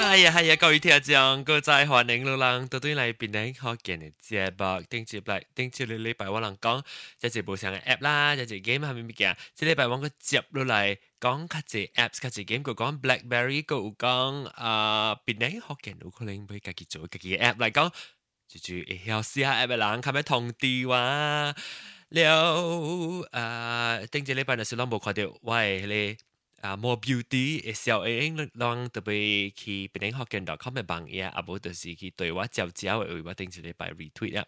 哎呀，系呀，各位听众，各在欢迎路人，到对来变来好见的节目，顶接来，顶接来礼拜我能讲，一只无上嘅 app 啦，一 game 系咪咪嘅，即礼拜我个接落来讲，卡只 apps，卡只 game，佢讲 blackberry，佢讲啊，变来好见，有可能会自己做自己嘅 app 来讲，就就会试下个人，佢咪通知我。了，啊，顶只礼拜就是拢无看到，喂，你。啊，more beauty 嘅時候，誒，讓特別去邊啲學見到 comment 幫嘢，啊，無就是去對我照照嘅，我頂一禮拜 retweet 啊。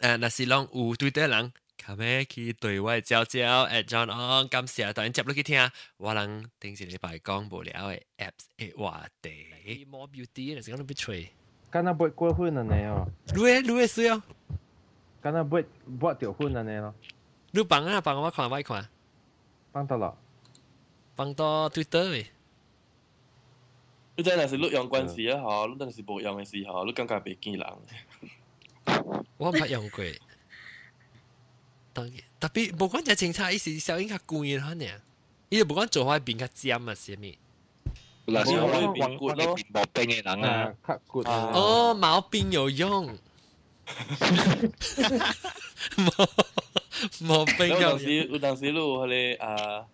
誒，那是讓有對的人，咁樣去對我照照，at John on，感謝當然接落去聽，我能頂住禮拜講無聊嘅 apps 嘅話題。more beauty 係講到必吹，敢若抹過分安尼哦。你誒，你誒水哦。敢若抹抹掉粉安尼咯。你幫啊帮我看我看。幫到啦。放到 Twitter 嘅。你真系是录用关系啊，嗬！你真系是冇用嘅时候，你感觉袂见人。我唔用过，当然特别无讲只警察，伊是小应较贵嘅呢，伊就无讲做开变较尖啊，是咪？嗱，是我变骨咯，毛病嘅人啊，较骨哦，毛病有用。毛毛病有用。有阵时，有阵时你有迄个啊。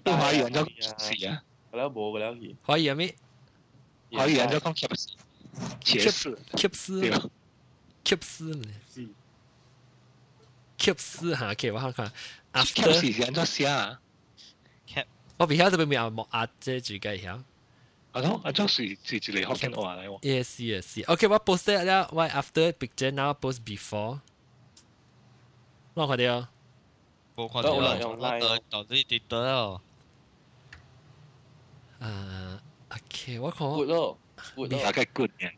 都可以用咗詞啊，係啦，冇嘅啦，而可以啊咩？可以用咗講 keep 茄子，keep 絲，keep 絲呢？keep 絲嚇，OK，我看看，after 是用咗寫啊，keep，我比較特別冇冇壓這住嘅曉。啊，咯，啊，張是是是嚟學緊話嚟喎。Yes, yes, yes. OK，我 post 咗，我 after picture now post before。我看到。冇看到啦，我當啲跌到咯。啊，OK，我看。good 咯，good 咯，大概 good 嘅。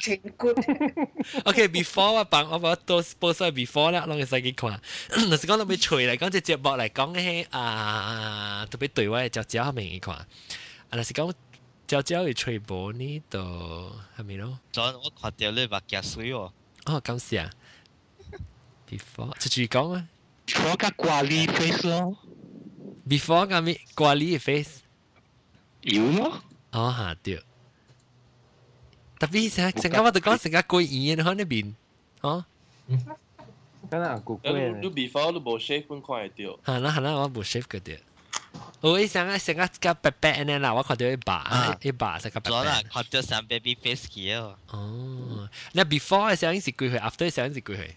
真 good。OK，before 我幫我把都 post 喺 before 啦，攏會使去看。若是講特別吹嚟講，即節目嚟講嘅啊，特別對我嘅照照係咪去看？啊，若是講照照嘅吹波呢度係咪咯？昨我看到你目鏡水喎。哦，咁是啊。before 就住講啊。before 个挂哩 face 咯，before 个咩挂哩 face 有咯，哦吓对，特别成成个我哋讲成个过年嘅喺呢边，哦，咁啊古怪你 before 你冇 shave 本看会到，系啦系啦，我冇 shave 嗰啲。我一想啊，成个个白白呢啦，我看到一把一把成个白白。咗啦，看到成 baby face 嘅哦。哦，那 before 嘅时候是几岁，after 嘅时候是几岁？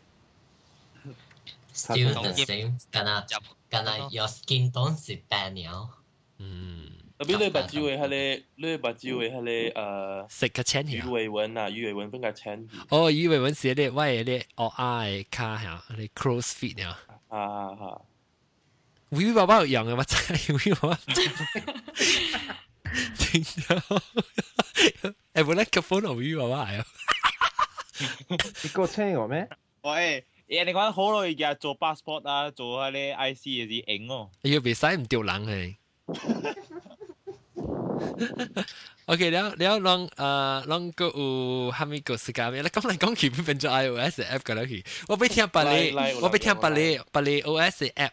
still the same，但系但系 your skin tone 是变了。嗯。特别你目睭嘅迄个，你目睭嘅迄个诶，食个浅鱼尾纹啊，鱼尾纹比较浅。哦，鱼尾纹是咧，我系咧哦啊嘅卡下，你 cross fit 啊。啊啊！微微爸爸有用嘅，我真微微爸爸。听到，诶，本来个 phone 系微微爸爸系啊。你个车我咩？喂。 誒，你講好耐嘅做 passport 啊，做下咧 IC 嗰啲影哦。要未使唔掉冷氣。OK，你要你要讓誒讓個有哈咪個世界咩？你講嚟講去變咗 iOS app 㗎啦，去我俾聽百里，我俾聽百里百里 OS app。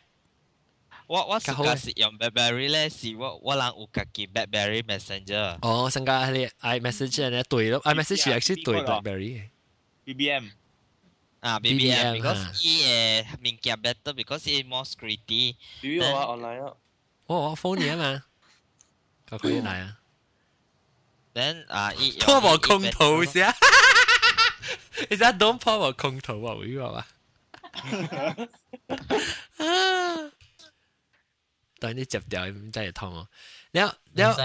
我我而家是用 BlackBerry 咧，是我我人有家己 BlackBerry Messenger。哦，新加嗰啲 iMessage 咧對咯，iMessage actually 對 BlackBerry。BBM。Ah, BBM, BBM because ha. he eh Mingkia better because he more security. Do you Then, online 啊？哦，我 phone 你啊嘛，佢佢嚟啊。Then is that don't e. 破和控圖啊？會話嘛？但你接掉唔真係痛啊！你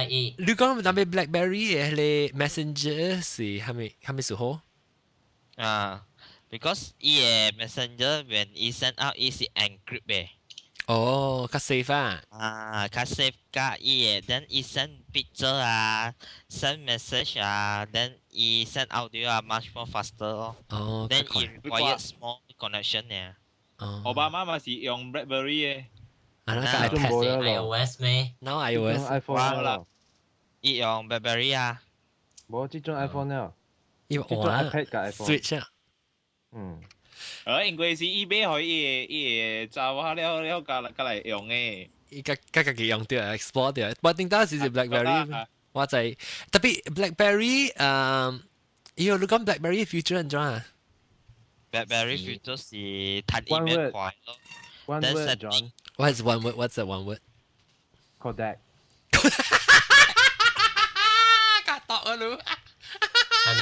你你講唔諗起 BlackBerry 嘅 Messenger 是係咪係咪時候？啊。because e messenger when e send out is encrypt eh. Oh, ka safe ah. Ah, ka safe ka e then e send picture ah, send message ah, then e send audio ah much more faster. Oh, then e require small connection yeah. Oh. 我爸妈咪是用 BlackBerry 嘅。啊，那个 iPad iOS 咩？Now iOS iPhone 啦。伊用 BlackBerry 啊。冇，即种 iPhone 了。伊种 iPad 加 iPhone。 Switch 啊。 嗯。诶，因为是伊买可以伊查下了了加嚟加嚟用嘅。伊家家家己用掉 export 掉，我顶到是是 BlackBerry。 我就系特别 BlackBerry 诶，咦？你讲 BlackBerry future 安怎啊？ BlackBerry future 是睇 One email word 快咯。 One Then word, setting. John. What's one word? What's the one word? Kodak. 格度啊，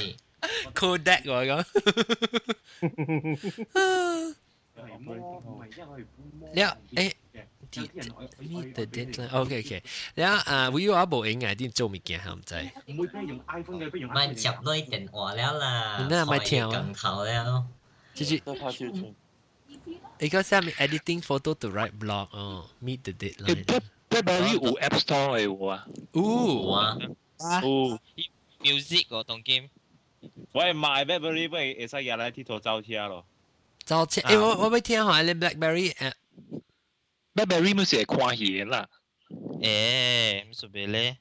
你 Honey, Kodak 我讲。了，诶。Meet the deadline. OK OK。然后啊，会有阿无影嘅啲做物件，系唔知。咪接女电话了啦，你那咪跳啊更头了。就是再拍照片。你讲下面 editing photo to write blog 哦，meet the 诶 deadline。 Black BlackBerry 有 App Store 嘅喎啊，哦，啊，哦， music 嗰种 game， 喂，买 BlackBerry 不如会使日来铁图走车咯。就切诶，我我未听下你 BlackBerry 诶， BlackBerry 咪是系看戏啦，诶，唔属于咧。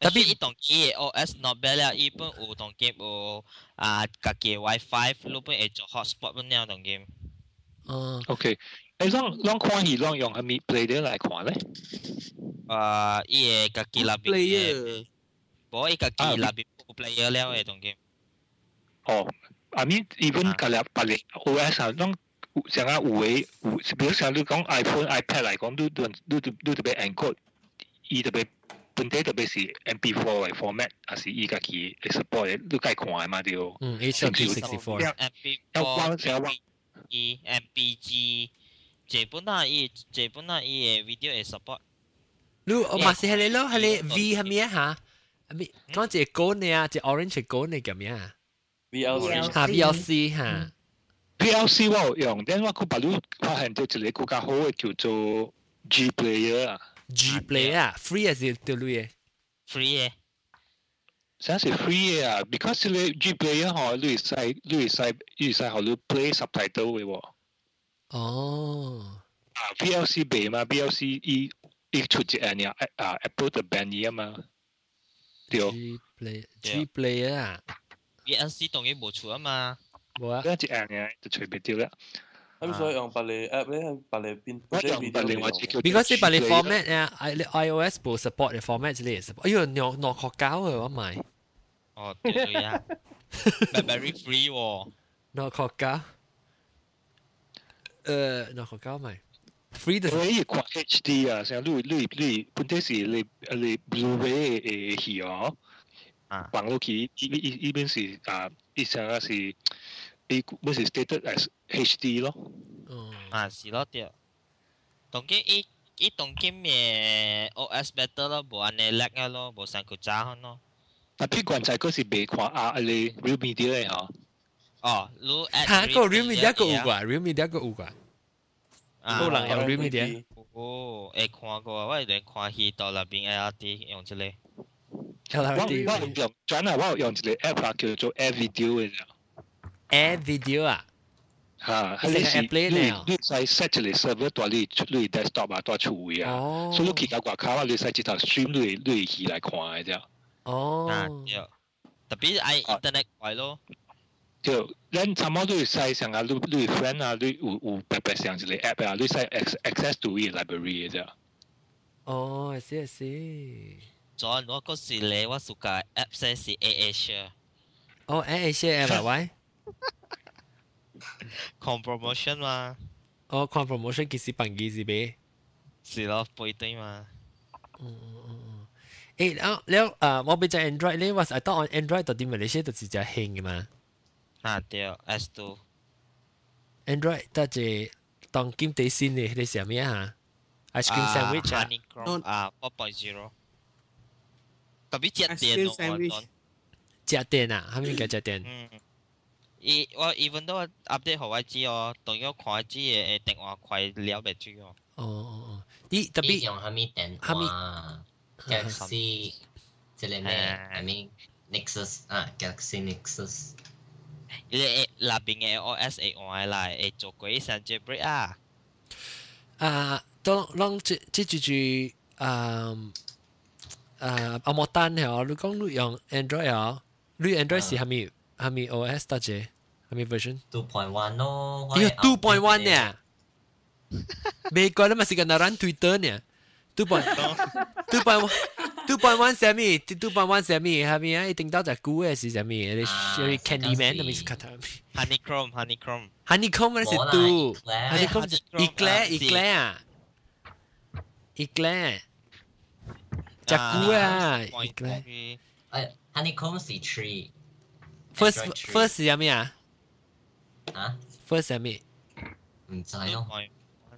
特别伊当机嘅 OS not bad 啦，伊本有当 game 有啊，家己 WiFi，你本会做 hotspot 本了当 game。哦， OK，诶，啷啷看戏啷用系咪 play 啲嚟看咧？啊，伊嘅家己那边嘅， player 无伊家己啊那边 有 player 了嘅当 game。哦，I mean even 啊隔离白嚟 OS 啊，啷成日有嘅有，比如像你讲 iPhone、iPad 嚟讲，都都都都特别 encode，伊特别本体特别是 MP4 嘅 format，还是伊家己嘅 support 嘅，都该看嘅嘛对。嗯，H.2 64。 MP4、MP2、MPG，基本上伊基本上伊嘅 video 会 support。你我嘛是系你咯，系你 V 系咩吓？ 咪講隻高呢啊，隻 orange 高呢咁樣啊？VLC 嚇 VLC 嚇。，VLC 我有用，但我佢把路發現到一個更加好嘅叫做 G Player 啊，G Play 啊是對類嘅？free 嘅，真係 free 嘅啊，because 你 G Player 嗬，你係使你係使你係使學你 play subtitle 嘅喎。哦，啊，VLC 俾嘛，VLC 一一出隻誒呀啊 Apple 嘅 band 啊嘛，对， G Play G Play 啊， VLC 当然冇出啊嘛。冇啊。嗰只诶呀就随便掉啦。咁所以用白嚟 app 咧，白嚟变我用白另外只叫 because 你把你 format 啊，i 你 iOS 部 support 嘅 format 之类 support，哎呦，诺诺学胶嘅我买，哦，对对啊，BlackBerry free 喎。诺学胶，诶，诺学胶买 ，free 的我伊看 HD 啊，成日你你你本体是你你 Blu-ray 嘅戏哦。啊，网络机依依依边是啊，依成日是依本是 stated as HD 咯。哦，啊是咯对。当机伊伊当 game 嘅 OS better 咯，无安尼 lag 啊咯，无上佢渣咯。但譬如在嗰时未看啊，你 Real Media 咧嗬，哦，你 add 吓个 replay Realme 一个有嘅啩，Realme 一个有啩，啊 有人用 Realme 嘅，哦，會看過，我連看戲到那邊 LRT 用這個。我 LRT 我用轉啊，我用一個 app 啊，叫做 Air Video 嘅啫。Air Video 啊，嚇，係係係你是你你使 set 一個 server 帶你你 desktop 啊，帶厝位啊。哦，所以你去到外口啊，你使一頭 stream 你你去來看嘅啫。啊哦，對，特別愛 internet 快咯。就咱差唔多會使上啊，你你 friend 啊，你有有白白上一個 app 啊，你使 access to 伊 library 嘅啫。哦，I see I see。John，我嗰時咧，我暑假 app 先是 A A share。哦，A A share app 喂。con promotion 嘛。哦，con promotion 其實辦幾時俾？是咯，背對嘛。嗯嗯嗯。誒，然後，然後，誒，我俾隻 Android 咧，我係當 Android 到啲 Malaysia 就直接興嘅嘛。啊对，S2 ，Android 得只当兼地先嘅，你食咩啊？ice cream sandwich 啊， Honeycomb 啊4.0，特别只 Ice 电 cream 咯，我 sandwich 讲。只电啊，系咪叫只电？嗯，伊我 even 都 update 互我知哦，当我看我知嘅电话快了袂住哦。哦哦哦，啲特你别用虾米电虾米话？Galaxy 即系咩？I mean Nexus 啊，Galaxy Nexus。 你那边嘅 OS 会换来会做鬼神 jailbreak 啊？啊，当当即即住住啊啊阿莫丹系你讲你用 Android 啊，你 Android 是系咪系咪 OS 得啫？系咪 version？ two point one 咯。哎呀，two point one 呢？美国咧咪是个那人 Twitter 呢？two point two point one two point one 什么？two point one 什么？系咪啊？一定到只股嘅是什么？你啊你 Candyman 是系咪是 cut honeycomb honeycomb Honeycomb 嗰是冇啦 two Eclair Honeycomb Honeycomb eclair 啊是 eclair 啊 eclair 只股啊 eclair 诶 honeycomb 是 tree first Android tree first 系咩啊啊， ？first 系咩？唔知咯。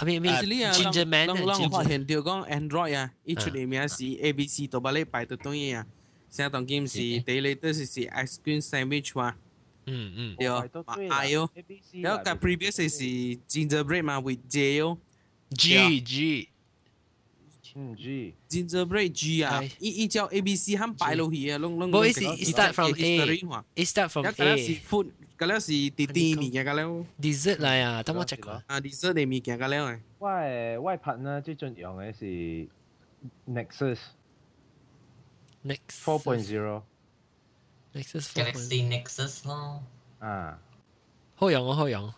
啊咩咩 Actually 啊， Ginger Man 啷啷发 Ginger 现到讲 Android 啊，伊出嚟名是 A B C 到把你摆到当嘢啊，成日当 game 是第你都是是 ice cream sandwich 嘛，嗯嗯对哦，I 哦，然后个 previous 是 gingerbread 嘛，with J 哦 G G 嗯 G， ，gingerbread G 啊系，伊伊叫 A B C 喊摆落去啊，啷啷。冇意思，it start from A A， it start from 一个咧是 A food， 个咧是啲啲物件个咧， dessert 嚟啊，等我 check 过。啊，dessert 啲物件个咧啊，我诶我拍呢最近用嘅是 Nexus Next four point zero Nexus four point Galaxy Nexus 咯，啊，好用啊好用，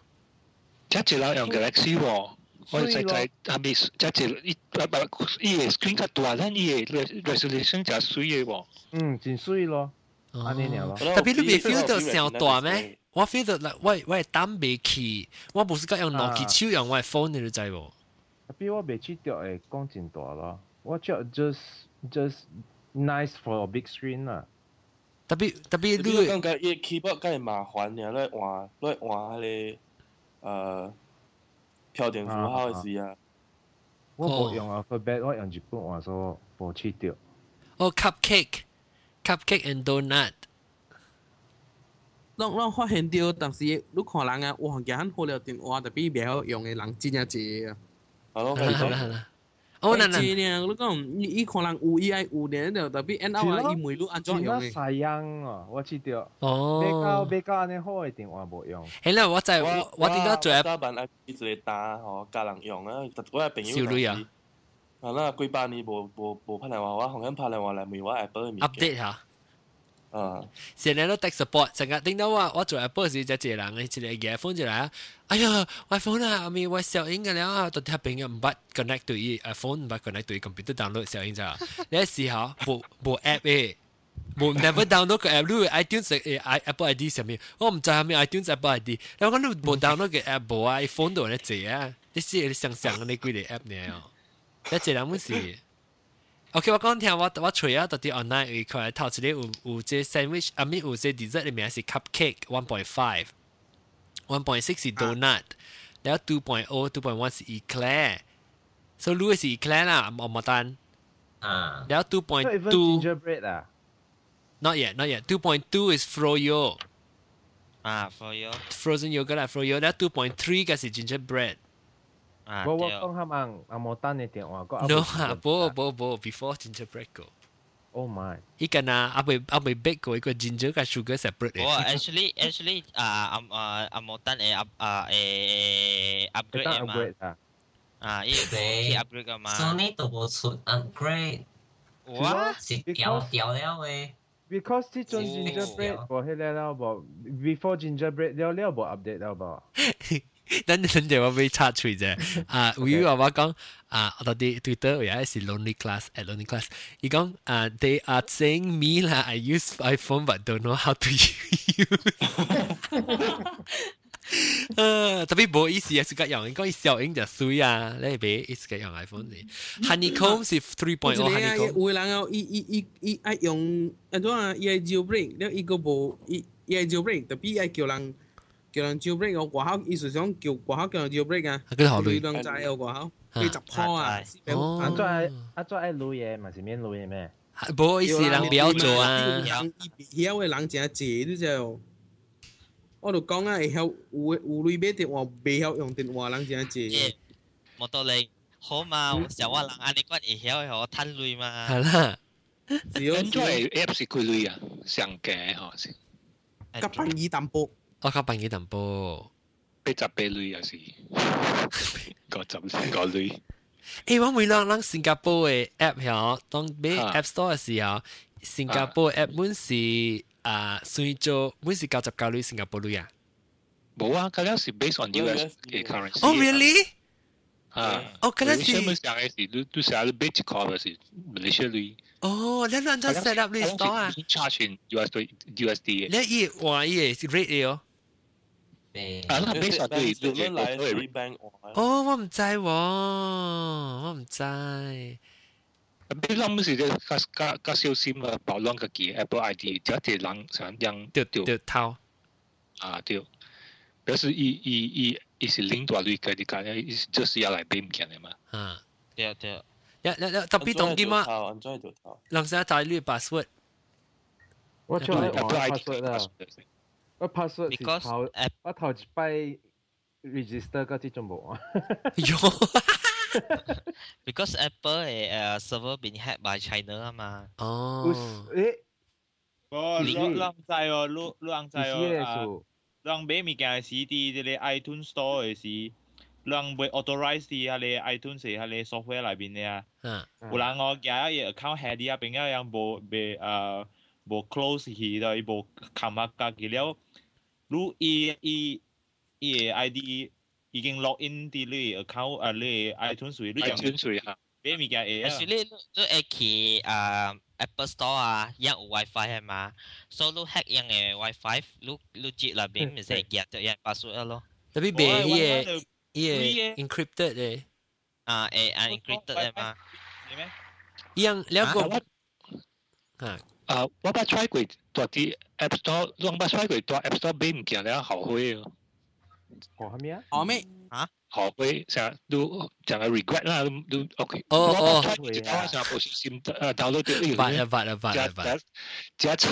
一只啦用 Galaxy 喎，我哋就系系咪一只依啊不依个 screen 较大，咱依个 resolution 就水嘅喎。嗯，真水咯， 安尼爾咯。特別你未 feel 到上大咩？我 feel 到我我係擔未起，我唔是講用攞機手用我係 phone 你都知無？特別我未去掉誒講真大咯，我就 just just nice for a big screen 啦。特別特別你你感覺伊 keyboard 梗係麻煩嘅，咧換咧換迄個誒標點符號嘅時啊，我冇用 alphabet，我用日本話所冇去掉。哦 cupcake cupcake and donut 啷啷发现到，但是你看人啊，哇，嘅很好了电话，特别袂晓用嘅人真正济啊。系咯，系啦系啦系啦。哦，嗱嗱，济呢，你讲伊伊可能有伊爱有呢，就特别 end up 啊，伊每路安怎真用嘅？系细样啊！我知着。哦比较，比较安尼好嘅电话冇用。系啦，我就系我我点解做我打扮啊，一个单吼，教人用啊，我嘅朋友少女啊， 系啦，几百年无无无拍嚟话我，红紧拍嚟话嚟问我 Apple 嘅物件， update 下。啊，成日都 tech support，成日听到话我做 Apple 时就一个人，一个 iPhone 就嚟啊！哎呀，iPhone 啊，我咪我小影嘅了，到啲朋友唔捌 connect 对 iPhone，唔捌 connect 对 computer download 小影咋？你试下冇冇 app 诶，冇 never download 个 app，你 iTunes 诶 Apple ID 上面，我唔知系咪 iTunes Apple ID，你讲你冇 download 嘅 app 冇啊，iPhone 度咧借啊，你试你想想你几个 app 呢？ 一隻人冇事。OK，我講聽我我除咗到啲 online 佢佢頭前啲有有即 sandwich，啊咪有即 dessert 裏面係 cupcake one point five，one point six 係 donut，然後 two point o two point one 係 eclair，所以 Louis 係 eclair 啦，我冇單，啊，然後 two point even two gingerbread 啊，not yet not yet two point two is froyo 啊，for you frozen yogurt 啦 froyo，然後 two point three 嘅係 gingerbread。啊，我我对讲啱啱阿冇单嘅电话，个 No 啊，冇冇冇，before gingerbread 个， Oh my！依个啊，阿未阿未 bake 过一个 ginger 嘅 sugar separate 我嘅。 actually actually 啊啊啊啊冇单诶 up 啊诶 upgrade 单啊嘛， upgrade 啊，啊，依个可 upgrade 噶嘛。 Sony 都冇出 upgrade，哇！是掉掉了嘅。 because 呢种哦 gingerbread 冇迄个了无，before gingerbread 了了无 update 了无。 等等陣我俾插嘴啫。啊，會話我講啊，我到啲 Twitter 有一是 lonely class at lonely class，伊講啊，they are saying me 啦，I use iPhone but don't know how to use。呃，特別冇意思啊，是個用，應該小英就衰啊，你俾是個用 iPhone 嚟。Honeycomb 是 three point 一 oh 個啊，honeycomb。有人啊，伊伊伊伊愛用安怎啊？伊愛 jailbreak，了伊個無伊伊愛 jailbreak，特別伊愛叫人叫人 jailbreak 个外口，意思想叫外口叫人 jailbreak 啊。佢学女。两仔个外口，几十箍啊！哦阿再爱阿再爱录嘢，咪是免录嘢咩？冇意思，人不要做啊。人伊晓嘅人真济，你知道？我就讲啊，会晓有有类买电话，未晓用电话人真济。耶，冇道理。好嘛，有啊人安尼讲会晓我摊累嘛。系啦。只要 Android app 是几类啊？上嘅嗬是，夹朋尔淡薄， 我靠扮嘢淡薄。八十八类又是，个十个类。诶，我每两两新加坡嘅 app 嗬，当俾啊 App Store 嘅时候，新加坡 app 本是啊，算做本是九十九类新加坡类啊。冇啊，嗰啲是 based on US 嘅 currency。Oh really？ 啊，哦，咁样你咪是，上嘅时，你你成日你 bitch call 嘅时，你出嚟。哦，你乱咗 set up 呢 store 啊？ charge in USD USD 嘅。你以话嘢 rate 哦。 诶啊，那 base 对对对你来对 three bank 哦，我唔知喎，我唔知。你谂时咧，加加加小心啊，保乱个机 Apple ID，只系人想让掉掉头。啊掉，表示伊伊伊伊是领大类嘅，你讲咧，伊就是要来俾唔见嘅嘛。啊，对对。一一一特别当点啊？安装条头。人成日带呢个 password。我出嚟我 password 啦， password 我 password 是 Because 头 app 我头一摆 register 嗰啲全部啊。哟， because Apple 诶诶 server been hacked by China 啊嘛。哦，诶，哦，你你人知哦，你你人知意思哦啊，咧数人买物件嘅时，啲啲 iTunes Store 嘅时，人会 authorize 啲啊，你 iTunes 系啊，你 software 里边嘅啊。嗯，有人我夹一 account 系啲啊，并且人无未诶 无 close 去到，伊无冚啊家己了。如伊伊伊嘅 ID 已经 log in 啲你 account 啊，你 iTunes 你样 iTunes 水吓，买物件会啊。 Actually，你你会去啊 Apple Store 啊，样有 WiFi 系嘛？所以你 hack 样嘅 WiFi，你你接那边咪就系 get 到样 password 咯。特别别呢个呢嘅个 encrypted 嘅，啊诶啊 encrypted 系嘛？系咩？样两啊个啊， 啊，我把 try 过到啲 App Store，我把 try 过到 App Store 俾唔见啊，后悔哦。好后面啊？后面啊？后悔，成日都成日 regret 啦，都 OK。哦哦哦。其他成日不小心呃 download 掉。发了发了发了发了。加加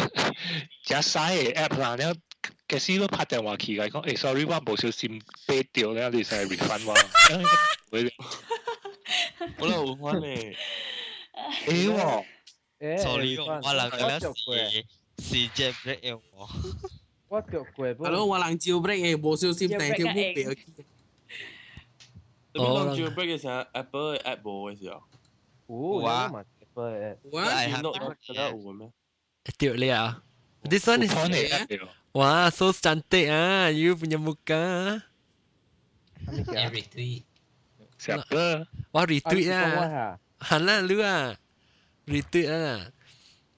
加晒 app 啦，你嘅事都拍电话去嘅，讲诶，sorry，我不小心俾掉咧，你成日 refund 我。我嚟换翻你。哎呦！哎，超利用我人个是是 j a c k 用我。我叫鬼不？哈喽，我人 j a c 诶，无小心带条目标去。我人 j a c 诶，啥 Apple app 无诶是哦。有啊。我系黑到有嘅咩？屌你啊！This one is 哇，so stunted 啊！You 唔有冇噶？Retweet 什么？我 retweet 啊！行啦，撸啊！Retweet ah.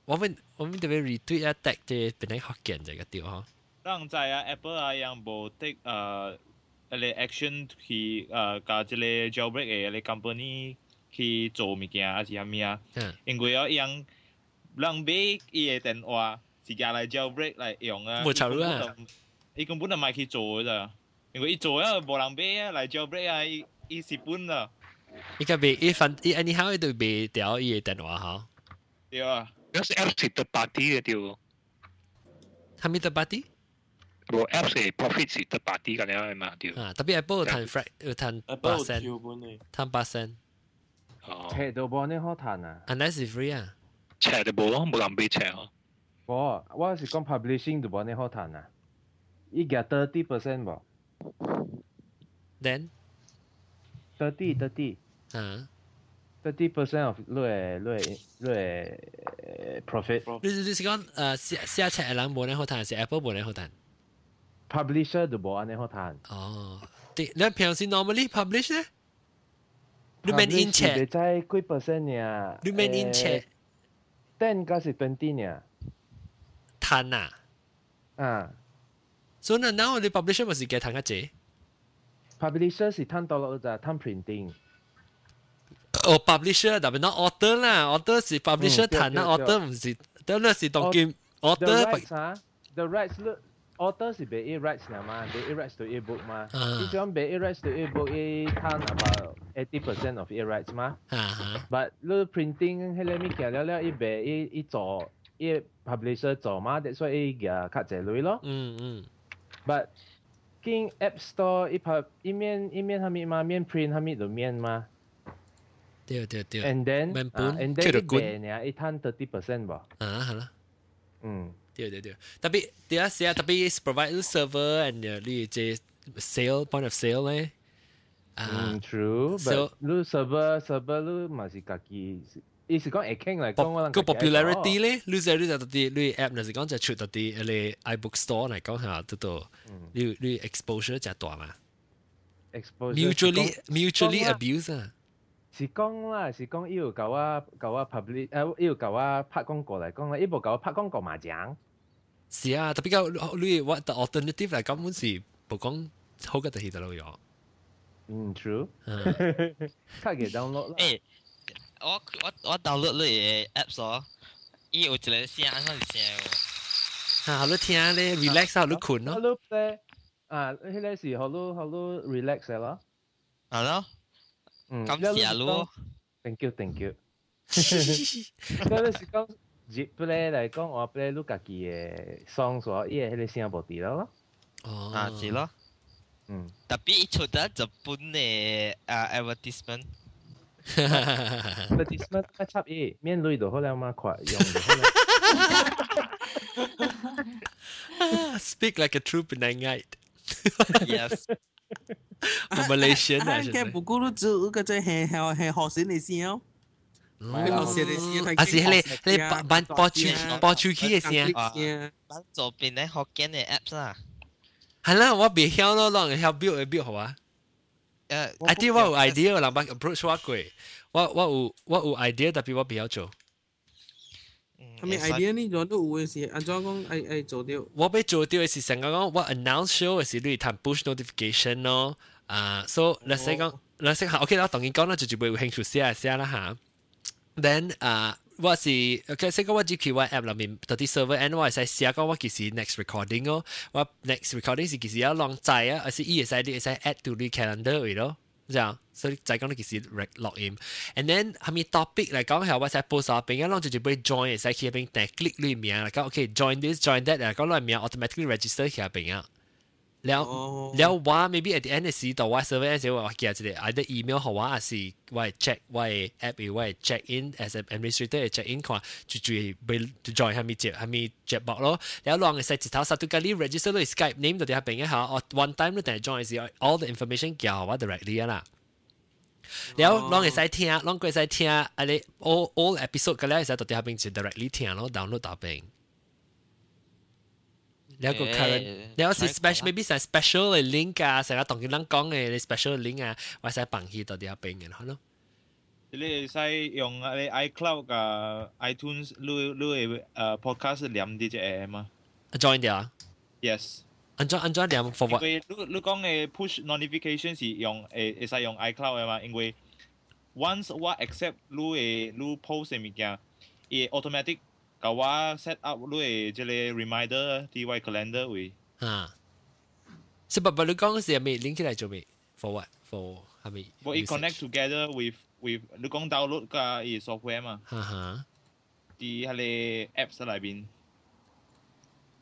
我们我们特别 retweet 啊，tag 嘅本来学见这个调嗬。人知啊，Apple 啊，样无 take 诶，一个 action 去诶，甲一个 jailbreak 嘅一个 company 去做物件，还是啥物啊？嗯。因为啊，样人买伊嘅电话是夹来 jailbreak 来用啊。冇错啦。伊根本就唔系去做嘅咋，因为伊做啊无人买啊，来 jailbreak 啊，伊伊蚀本啦， 依家俾 if anyhow，依度俾屌嘢电话吓，屌啊！嗰时 Apps 得八 D 嘅屌，哈咪得八 D，无 Apps 系 profits 得八 D 噶你阿妈屌，特别 Apple 谈 five，要谈八 percent，谈八 percent，哦，share 度波你好谈啊，unless free 啊，share 度波我唔敢俾 share，我我是讲 publishing 度波你好谈啊，依家 thirty percent 啵，then thirty thirty。啊， thirty percent of 你嘅你嘅你嘅 profit。你你是讲诶写写出嘅人冇呢好赚，是 Apple 冇呢好赚。 publisher 就冇安尼好谈。哦，对，你平时 normally publish 咧？你 main in 你 chat，知几 percent 呀？你 main in chat ten 加是 twenty 呀？赚啊。啊所以呢，now 你 publisher 咪是嘅赚一只。 ，publisher 是摊到落咋，摊 printing。 哦，publisher 但系 not author 啦，author 是 publisher 嗯对谈啦对对，author 唔是，当然是当剑 The author。 rights 啊，the rights 你 author 是俾 e rights 啦嘛，俾 e rights to e book 嘛。啊你想俾 e rights to e book，伊摊 about eighty percent of e rights 嘛。啊哈， But 你 printing 迄个物件了了，伊卖伊伊做伊 publisher 做嘛，that's why 伊嘅较济镭咯。嗯嗯， But 经 App Store 伊拍伊面伊面系咪嘛，面 print 系咪就面嘛。 对对对， And then 面啊本，and then 伊佢就管卖呢，伊摊 thirty percent 噃。啊系啦。嗯。对对对，特别第一时啊，特别 is provide 你 server and 你即 sale point of sale 咧，啊嗯，true。 so- But 你 server server 你嘛是家己，伊是讲会倾嚟讲，我个 popularity 咧，你就你就特啲你 app 嗱是讲就出特啲你 iBook Store 嚟讲系嘛，都到你你 exposure 就大嘛。 exposure mutually mutually 讲啦 abuse 啊。 是讲啦，是讲要搞我搞我 public 诶，要搞我拍广告嚟讲啦，呢部搞我拍广告麻将。是啊，特别个你 what the alternative 嚟根本是冇讲好嘅地得咯样。嗯，true。嗯，卡嘅 download 啦。诶，我我我 download 你嘅 apps 哦，伊有一个声，安怎是声喎？啊，好你听咧，relax 好你困咯。好咯咧，啊，迄个是好咯好咯 relax 嘅咯。系咯，嗯， 感谢咯。 Thank you thank you。嗰阵时讲接 play 嚟讲，我 play 你家己嘅 song 所，伊系迄个声无啲咯。哦，啊，是咯。嗯。 Tapi itu dah Jepun ni uh, advertisement. advertisement 乜插嘢，免累就好了嘛，快用就好了。 Speak like a true Penangite. yes. Malaysian 啊，嘅不過都做個即係係係學先你先哦。啊，是迄個迄個班班播出播出去嘅聲。班左邊咧學緊嘅 apps 啦。係啦，我未曉咯，讓人曉 build 嘅 build 好啊。誒，I think 我有 idea，人班 approach 我過，我我有我有 idea，特別我未曉做。係咪 idea 呢種都有嘅事，安怎講愛愛做掉？我俾做掉嘅是成個講，我 announce show 嘅是你談 push notification 咯。啊，so let's say 讲，let's say 吓，OK 啦，当然讲啦，就就会有兴趣写写啦吓。then 啊，我是 OK，即系我只佢我 app 里面到啲 server end 我系使写讲我其实 next recording 咯，我 next recording 是其实有浪载啊，而是伊会使你会使 add to 你 calendar 位咯。这样，所以就系讲你其实 log in，and then 系咪 topic 嚟讲系我使 post 下边，一浪就就会 join 会使去边但 click 里面嚟讲，OK join this join that 嚟讲里面 automatically register 去边啊。 แล้วแล้วว่า maybe at the end 时到我 server 嗰时我记得一个 either email 好话，还是我 check 我 app 我 check in as an administrator check in 看就就被就 join 系咪接系咪接驳咯。แล้วลองใส่จิต头 satu kali register ด้วย Skype name 到底系边一下，one time 都但系 join 时 all the information 叫我 directly 啦。แล้วลอง会使听，ลอง会使听，啊你 all all episode 嘅咧，会使到底系边就 directly 听咯，download 到边。แล้ 有個 current，你有時 special maybe 成 special 嘅 link 啊，成日同佢哋講嘅你 special link 啊，或者放喺度啲啊邊嘅，係咯。你使用你 iCloud 啊、iTunes 攞攞誒 podcast 連啲隻 app 嘛？join 啲啊？Yes。安裝安裝連 forward。因為你你講嘅 push notification 是用誒誒使用 iCloud 嘅嘛？因為 once 我 accept 攞嘅攞 post 嘅物件，佢 automatic。 ก็ว่า set up ด้วยจะเลย reminder ที่ไว้ calendar วิฮะสบับบลูกงเสียมี link ขึ้นมาจะมี for what for ทำไม for it connect together with with ลูกงดาวน์โหลดกับอีซอฟต์แวร์มาฮะฮะที่ฮะเลยแอปสไลบิน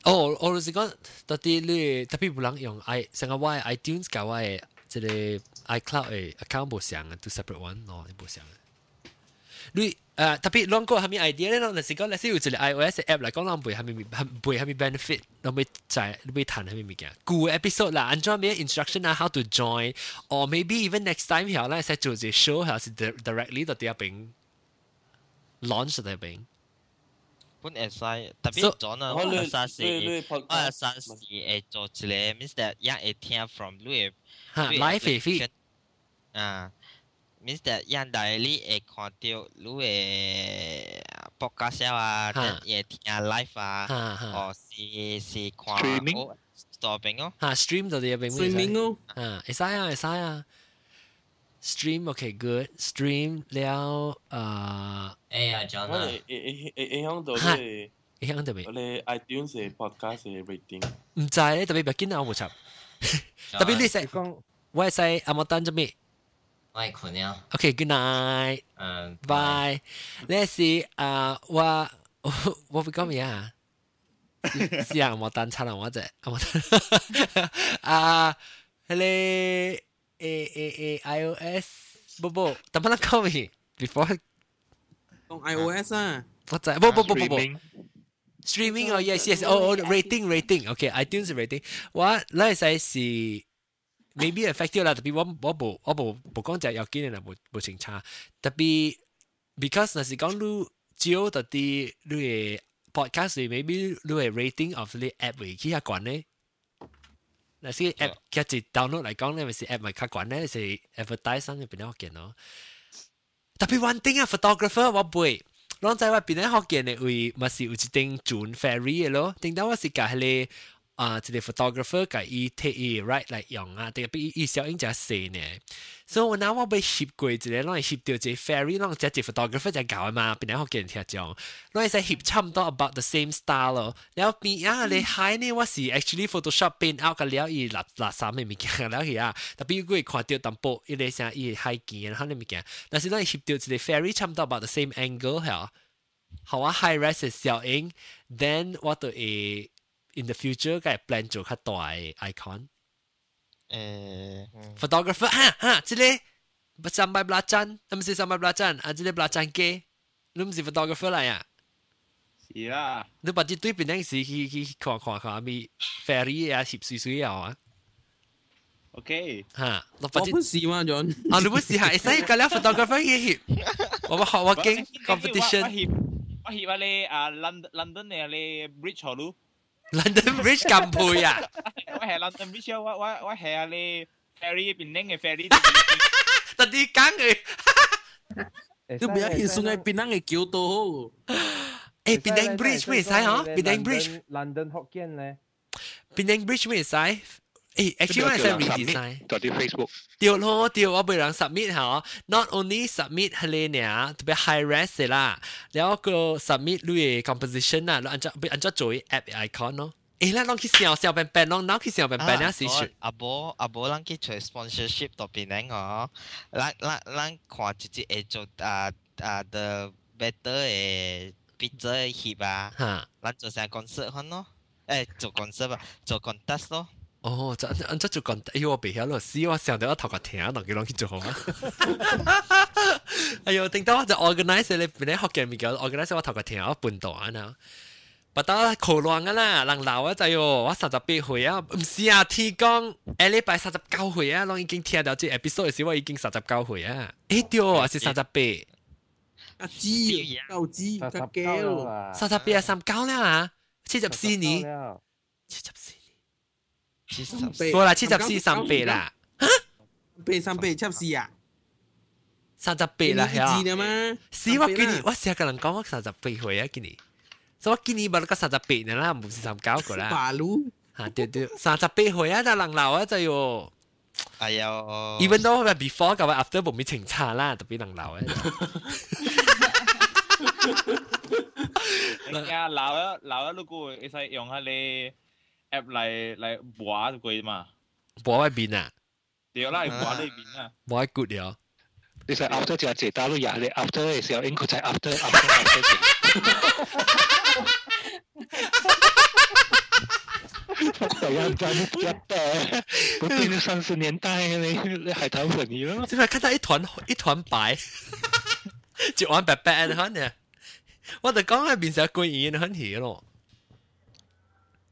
โอ้โอ้รู้สึกว่าตอนที่ลูกทับพี่บุรังยอง i สังเกตว่า iTunes กับว่าจะเลย iCloud เอ account บูเสียงตัว separate one เนาะบูเสียง 你诶特别啷个系咪 idea 咧？啷是讲，你是有一个 iOS app 嚟讲，啷背系咪背系咪 benefit，啷咪在你咪谈系咪物件？旧 episode 啦，安装咩 instruction 啊，how to join，or maybe even next time 后咧，使做只 show 系是 directly 到第一边 launch 到第一边。本会使，特别咗啊！我会使是，我会使是会做一个，means that 一会听 from 你吓 live feed 啊 Mr. Yan Đại Lý sẽ còn tiêu lũ về podcast à, sẽ nghe live à, hoặc là là quan streaming, streaming đó. Ha, stream đó thì bên streaming đó. Ha, sẽ à, sẽ à. Stream, okay, good. Stream, leo, uh, eh, à, John à. Eh, eh, eh, hang đó thì. Eh, hang đó thì. Lê iTunes thì podcast thì rating. Không phải, đặc biệt bây giờ nào mới chập. Đặc biệt là sẽ, tôi sẽ, I'm not done cho mình. 我系困了。 OK，good night。嗯，bye。你是啊，我我会讲咩啊？是啊，莫丹差啦，我只阿莫丹啊，迄个。A A A iOS 不不，等乜讲咩？Before 讲 iOS 啊，我知，不不不不不，streaming 哦，yes yes，哦哦，rating rating，OK，iTunes rating，我那系是 maybe effective 啦，特别我我冇我冇冇讲就要紧嘅啦，冇冇清差，特别 because 那是讲你照特啲你嘅 podcast maybe 你嘅 rating of 你 app 会起下关咧。 嗱，是 app 夹住 download 嚟讲咧，咪是 app 咪较惯咧，是 advertise 入边学见咯。特别 one thing 啊，photographer 我背。拢在我边咧学见嘅位，咪是有一顶转 ferry 嘅咯。顶到我是甲迄个 啊，一個 photographer 甲伊 take 伊 right 來用啊，但係比伊小英只細呢。所以我嗱我被翕過一個，攏係翕到一個 ferry，攏只一 photographer 就搞嘛，邊咧學見聽講，攏係使翕差唔多 about the same style 咯。然後邊啊你海呢，我是 actually Photoshop paint out 个了伊垃垃圾嘅物件了去啊，特別佢看到淡薄，伊個像伊海見嚇啲物件，但是攏係翕到一個 ferry 差唔多 about the same angle 係。好啊，high res 嘅效應，then 我就會 in the future 嘅 plan 做较大嘅 icon。诶，photographer 哈哈，即个不三百 belacan，唔是三百 belacan，啊，即个 belacan 机，你唔是 photographer 嚟啊？是啦，你把啲对边阵时去去看看看咪 ferry 啊，翕水水啊啊。OK，吓，我本试嘛，John。啊，你本试下，使个了 photographer 嘅翕，我学我经 competition。我翕下你啊，London London 嘅你 bridge 好咯。 ลอนดอนบริดจ์กัมพูยอะว่าแห่ลอนดอนบริดจ์เชื่อว่าว่าว่าแห่เลยแฟรี่เป็นเน่งไงแฟรี่ตัดดีกังเลย Itu biarin Sungai Pinang eh Kyoto. Eh Penang Bridge weh sai ha? Penang Bridge. London Hokkien leh. Penang Bridge weh sai. 诶，actually 我系 redesign。到啲 Facebook。掉咯掉，我俾人 submit 吓，not only submit 系你呢，特别 high res 啦，แล้วก็ submit 你嘅 composition 啊，按照按照做 app icon 咯。诶，咱拢去小小笨笨咯，拢去小笨笨啊，是是。阿伯阿伯，咱去找 sponsorship 度边咧哦，咱咱咱看直接会做啊啊 the better 嘅 picture 翕啊，吓，咱做成 concert 看咯，诶做 concert 啊，做 contest 咯。 哦，就按照做讲，哎呦，我别晓咯，死我想到我头壳听，当佢拢去做好啊。哎呦，顶到我就 organize 你边咧学嘅物件，organize 我头壳听，我半度啊嗱。不到口乱啊啦，人老啊就哟，我三十八岁啊，唔是啊，天讲，下礼拜三十九岁啊，拢已经听到这 episode 嘅时，我已经三十九岁啊，诶对啊，是三十八。阿芝，够芝，三十够九啦。三十八啊，三九啦啊，七十四年，七十四 七十四冇啦，七十四三八啦，八三八七四啊？三十八啦，系啊。字嘛？是我今年我成日个人讲我三十八岁啊，今年。所以我今年冇个三十八年啦，唔是三九个啦。八路吓，对对，三十八岁啊，就人老啊，就哟。哎呀，even though 我 before 嘅话 after 冇咩情差啦，特别人老啊。你啊，老啊老啊，如果会使用下你 app 嚟嚟畫佢嘛？畫喺邊啊？對啦，畫喺邊啊？畫喺 good 了。你使 after 就係大陸人，你 after 嘅時候應該就係 after after after。怎樣在你覺得？不對，你三十年代你你海棠粉你咯。即係看到一團一團白，一碗白白嘅很呢。我就講喺面上過癮很嘢咯。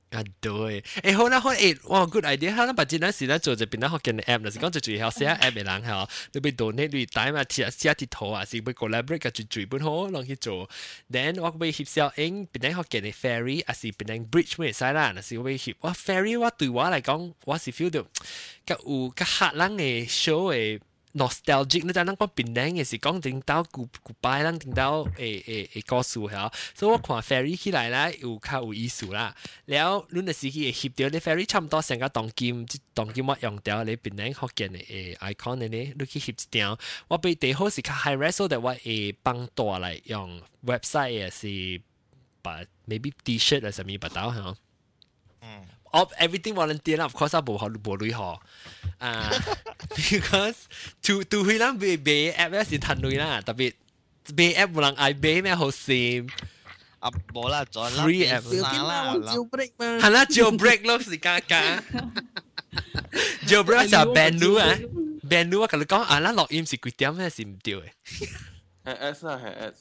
啊對，誒好啦好誒，哇 good idea，哈，咱把今仔時咧做就變得學緊嘅 app，就是講最主要寫 app 嘅人嚇，你被 donate 你帶嘛，寫寫啲圖啊，是被 collaborate 嘅最最本好，攏去做。then 我被翕小影，變得學緊嘅 ferry，啊是變成 bridge 咩使啦，那是我被翕，哇 ferry 我對我嚟講，我是 feel 到，甲有甲客人嘅 show 嘅。nostalgic แล้วจะนั่งป็古แบงก์ไงสิก้องติงต้ากู-กูป้ายนั่งติงต้าเ ferry，- 差อ-多成สู金ะ金我用掉你ว่าขวานแฟร์你去攝一掉。我ไห好是較 high res，等我誒幫多สูแล้วแล้วรุ่นเดอะซีฮิเอ๋ฮิปเดี of everything volunteer of course 冇学冇类学啊，because to to 佢谂俾俾 app 咧是腾类啦，特别俾 app 冇人爱俾咩好闪。啊冇啦，再啦 free app 啦，jailbreak 嘛，系啦 jailbreak 咯是加加 jailbreak 就 ban 咗啊，ban 咗啊，佢哋讲啊啦录音是几点咧是唔对嘅。系 S 啊系 S。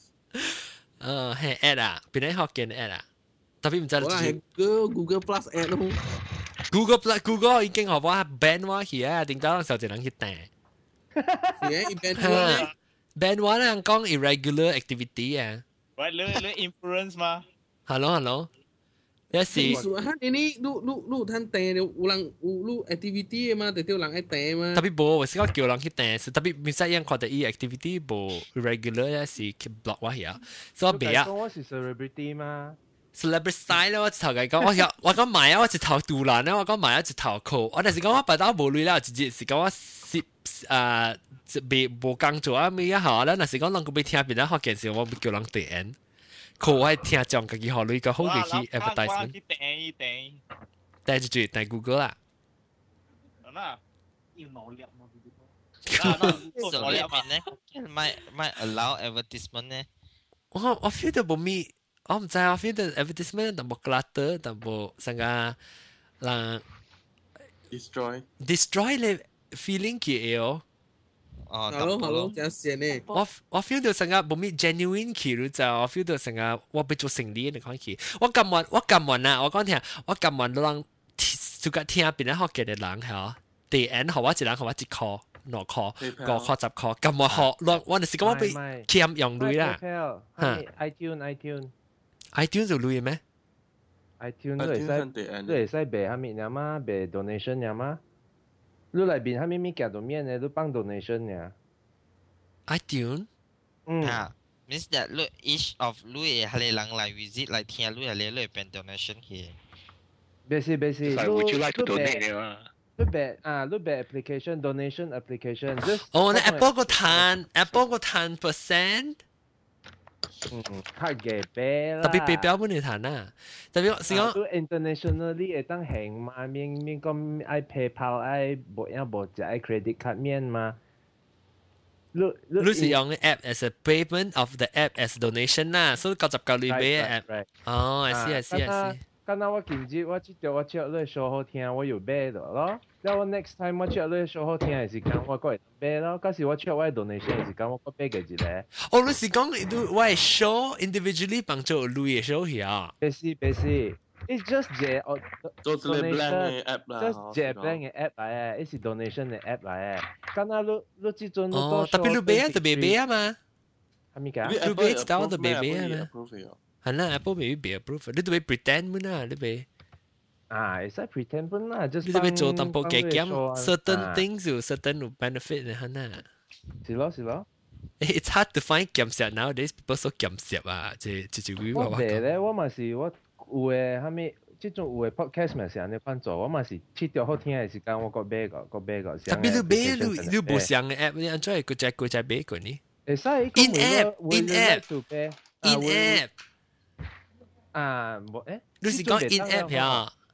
诶系 ad 啊，边啲学嘅 ad 啊？ 特别唔知我系 Google Google Plus ad 咯。 Google Plus Google 已经学话 ban 我去啊，点解时候就能去订？系 ban ban 我咧讲 irregular activity 啊。喂，你你 influence 嘛？Hello Hello。 有时哈，你你你你你摊订了，有人有你 activity 嘅嘛，就叫人爱订嘛。特别无，我是讲叫人去订，特别唔使样看到伊 activity 无 regular 也是 keep block 我系啊，所以别啊。我是 celebrity 嘛。 celebrity style 咧，我直头嚟讲，我有我讲买啊，我直头杜兰咧，我讲买啊，直头扣，我但是讲我白刀无类啦，直接是讲我摄诶未无工做啊，咩一下咧，但是讲人个要听边咧学件事，我叫人订。佢我系听讲自己学女个好嘅去 advertisement。订订订住住订 Google 啦。嗱，要努力嘛。所以边咧，咪咪 allow advertisement 咧？我我 feel 到冇咪。 我唔知啊，feel 到 advertisement 但冇 clutter，但冇成个让 destroy destroy 你 feeling 嘅哦。哦，hello hello，真系呢。我我 feel 到成个冇咩 genuine 嘅咯，就我 feel 到成个我被做成年你讲起，我揿完我揿完啦，我讲听，我揿完让就个听边一学嘅人系第 N 学我一人学我一课。六课、个课十课，咁我学，我我哋是咁我被欠用类啦。吓，iTune iTune。 iTunes 就累咩？iTunes 都会使，都会使卖下面呀嘛，卖 donation 呀嘛。你内边下面物件都免嘅，都帮 donation 呀。iTunes，嗯啊，means that look each of 你系系人嚟 visit 嚟听你系你嚟变 donation 嘅。别是别是， would you like to donate 啊？你别啊，你别 application donation application。哦，你 Apple 个摊，Apple 个摊 percent。 嗯，较嘅啤啦。特别标本嚟谈啦，特别是讲。都 internationally 会当行嘛，免免讲爱 PayPal 爱无影无只爱 credit card 免嘛。你你是用 app as a payment of the app as donation 啦，所以九十九里边 app。哦，I see I see I see。咁嗱，我今日我知道我唱你首好听，我有买到咯。 然后 next time 我出来的时候，天还是讲我过来当兵咯。可是我出来当兵时还是讲我过来个子嘞。哦，你是讲你都我 show individually 帮助路也 show 起啊？别是别是，it's just 这哦，做这个 blank 的 app 啦，just 这 blank 的 app 来诶，it's donation 的 app 来诶。刚那路路即阵哦，特别路边的 baby 啊嘛，哈咪个，路边知道的 baby 啊嘛，很难 apple baby approve，你都别 pretend 嘛，你别。啊 is that pretty important just leave it to double game certain things you certainly benefit inhabit 是咯是咯 it's hard to find games here now this people so games here 啊这这就规划吧我们是我有的他们这种有的 podcast 是这样的伴奏我们是去掉后天还是干我个别个个别个是这样的特别是别个你不想的 app 你按照国家国家的标准呢 in in app to be in app in app 啊诶你是讲 in app 呀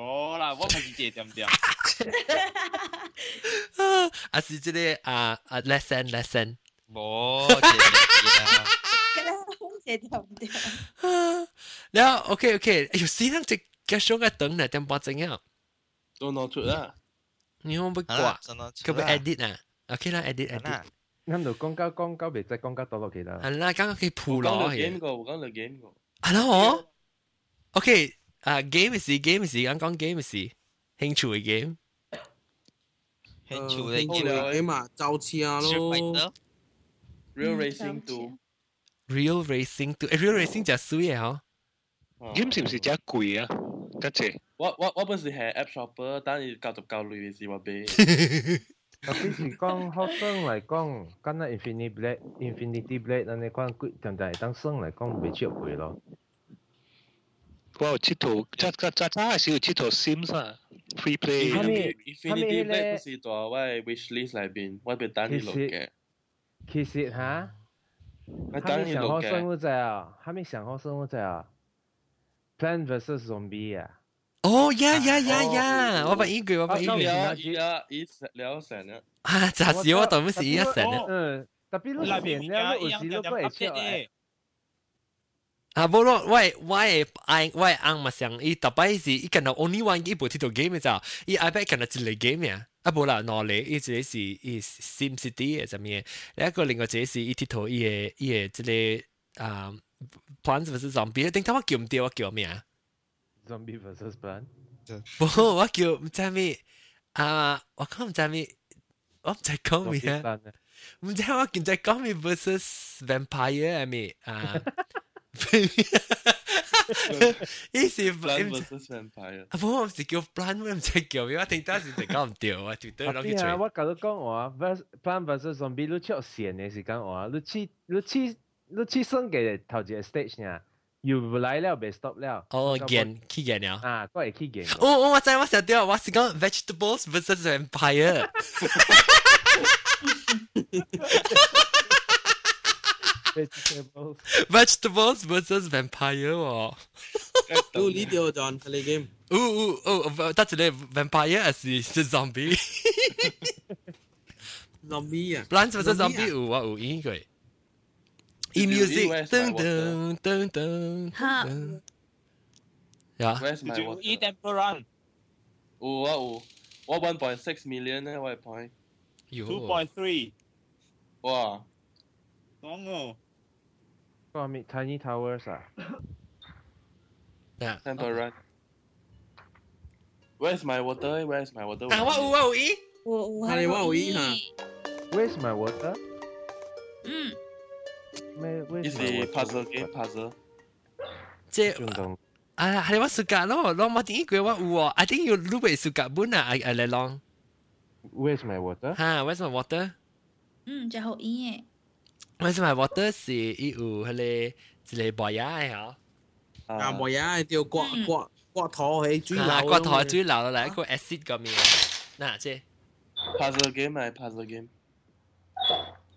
冇啦，我咪是借点点。啊是这个啊啊 lesson lesson。冇，借点点。然后 OK OK，哎呦，死人只个上个等呢，点半怎样？都攞出啦。你可唔可以挂？可唔可以 edit 啊？OK 啦，edit edit。啱度讲交讲交，未再讲交多落去啦。系啦，刚刚可以铺落去。game 个，讲到 game 个。系啦，我 OK。 啊，game 是 game 是，啱讲 game 是兴趣嘅 game。兴趣嘅 game 嘛，就似啊咯。 Real Racing Two。 Real Racing Two，Real Racing 就水嘅嗬。 game 是唔是真贵啊？得谢。我我我本是系 App Shopper，但系九十九类嘅是我俾。特别是讲学生嚟讲，咁啊 Infinity Blade、Infinity Blade 嗰啲款贵，但系当生嚟讲未超贵咯。 我有黐頭，扎扎扎，係先有黐頭 sim 啊。freeplay，呢啲都係唔係做喎？因為 wishlist 嚟邊，我被彈啲落嘅。其實嚇，我被彈啲嘅。生物仔啊？哈咩上好生物仔啊？Plan vs Zombie 啊？哦，yeah yeah yeah yeah，我唔係语我唔係语。一啊一成，兩成啊。嚇，就我讀唔死一成啊。嗯，特別係嚟邊，有時都過嚟笑。啊，无咯，我我系爱我系啱嘛想，伊特摆是伊近到 only one 一部铁道 game 咋，伊 iPad 近到一类 game 呀，啊无啦，两类，伊一个是伊 Sim City 嘅什么，另一个另外一个是伊铁道伊嘅伊嘅即个啊 Plants vs Zombie，顶头我叫唔掉，我叫咩啊？Zombie vs Plant。无，我叫唔知咩啊，我讲唔知咩，我唔知讲咩啊，唔知我见在讲咩 versus Vampire 系咩啊？ 伊是 Plant vs Vampire。啊，無我是叫 Plant，我唔知叫咩，我聽到是就講唔掉啊，絕對攞去吹。我甲你講話，Plant vs Zombie，你出線嘅是講話，你去你去你去算嘅頭一個 stage 呢，又唔來了，未 stop 了。哦，見去見了。啊，我會去見。哦，我知我曉得，我是講 vegetables versus vampire。vegetables vegetables versus vampire 喎。都呢条就系你 game。哦哦哦，得一个 vampire 还是是 zombie？ zombie 啊，Plants vs zombie 有我有演过。E music 噔噔噔噔噔。呀。 Where's my water? E Temple Run。有我有，我 one point six million 咧，我系 point。 Two point three。 哇！讲哦。我咪 Tiny Towers 啊。 Yeah. Temple Run。Where's my water? Where's my water? 啊，我有我有伊。我我系我有伊吓。 Where's my water？嗯。咩？Where's 伊是 puzzle game puzzle。即运动。啊，系我暑假咯，攞冇点过我有喎，I think 要录俾暑假本啊，诶嚟攞。 Where's my water？吓，Where's my water？嗯，就好演 嘅。Where's my water 是伊有迄个一个博雅嘅嗬。啊，博雅条刮刮刮头喺水流。刮头喺水流落嚟一个 acid 咁样。嗱，即 puzzle game 系 puzzle game。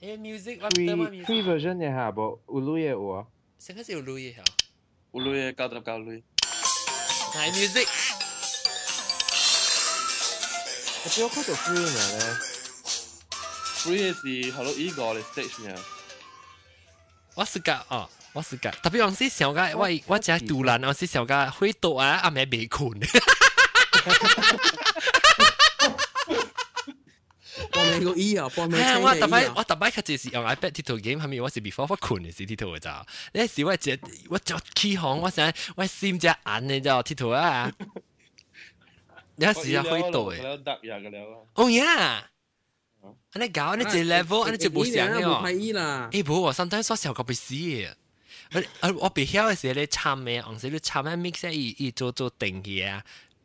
诶 music 我 free free version 嘅下部有录嘢有啊。成个是有录嘢嗬。有录嘢九十九录。系 music。我只有看到 free 嘅咧。 free 是 Hello Eagle 嘅 stage 呢。 我暑假哦。我是噶，特別往時想個，我我只杜蘭，我是想個會到啊，阿妹未困。幫你個 E 啊，幫你係我特別 我特別佢就是用 iPad 鐵圖 game，係咪我是 before 我困嘅時鐵圖嘅咋？呢時我只我就起行，我想我閃隻眼嘅咋鐵圖啊！有時啊會到嘅。得日嘅了。哦呀！安尼搞，安尼一 level，安尼就冇想嘅。冇睇啦。诶，冇，我 sometimes 我小个被死嘅。我我我别晓嘅时咧参嘅，红色你参咧 mix 伊伊做做定嘅啊，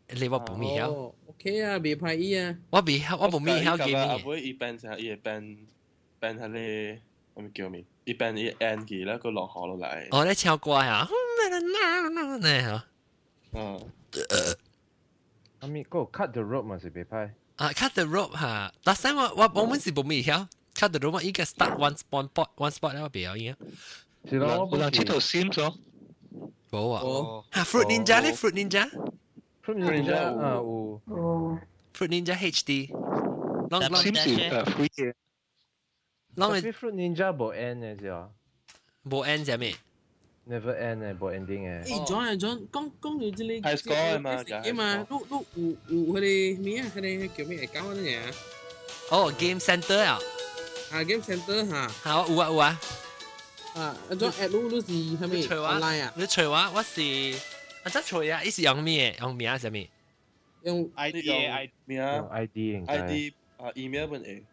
你我冇咪晓。 OK 啊，别拍伊啊。我别晓，我冇咪晓嘅咩？阿妹伊 band 成伊 band band 系你，我咪叫咩？伊 band 伊 end 嘅咧，佢落下落嚟。哦，你唱歌啊？呢吓。嗯。阿咪嗰个 cut the rope 嘛是别拍。 啊，cut the rope 吓，last time 我我我们是冇咪晓，cut the rope 我依个 start one spot one spot 咧我别晓嘅。是咯，我人知道 Sims 咗。冇啊。吓，Fruit Ninja 咧，Fruit Ninja。 Fruit Ninja 啊有。 Fruit Ninja HD。long long Sims 系 free 嘅。 long 系 Fruit Ninja 冇 end 嘅啫。冇 end 系咩 ？Never end 嘅，冇 ending 嘅。诶，John 啊 John，讲讲到即个。系 score 嘛，就系嘛，都都有有佢哋咩啊？佢哋叫咩嚟讲嗰啲嘢啊？哦，Game Center 啊。啊，Game Center 吓。好，有啊有啊。啊，阿种 at 都都是系咪 online 啊？你除话我是，啊真除啊，伊是用咩？用名系咩？用 ID 咩啊？ID ID 啊 email 本 A。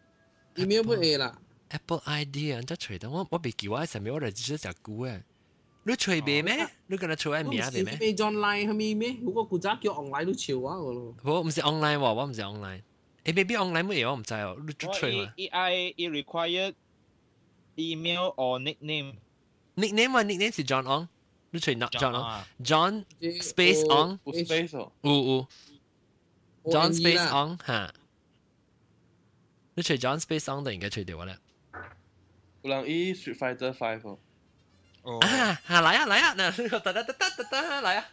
email 本 A 啦。 Apple ID 啊，真除得我我未叫我上面我就只只估啊。 你除未咩？你跟他除系名系咩？未 online 系咪咩？如果古早叫 online 都潮啊个咯。我唔是 online 喎，我唔是 online。诶，maybe online 乜嘢我唔知哦。你除嘛？E I E required email or nickname。 nickname 啊，nickname 是 John On。你除 not John On，John space On。有 space 哦。有有。John space On 吓。你除 John space On 就应该除掉啦。有人以 Street Fighter Five 哦。啊，啊来啊来啊，嗱，得得得得得得，来啊！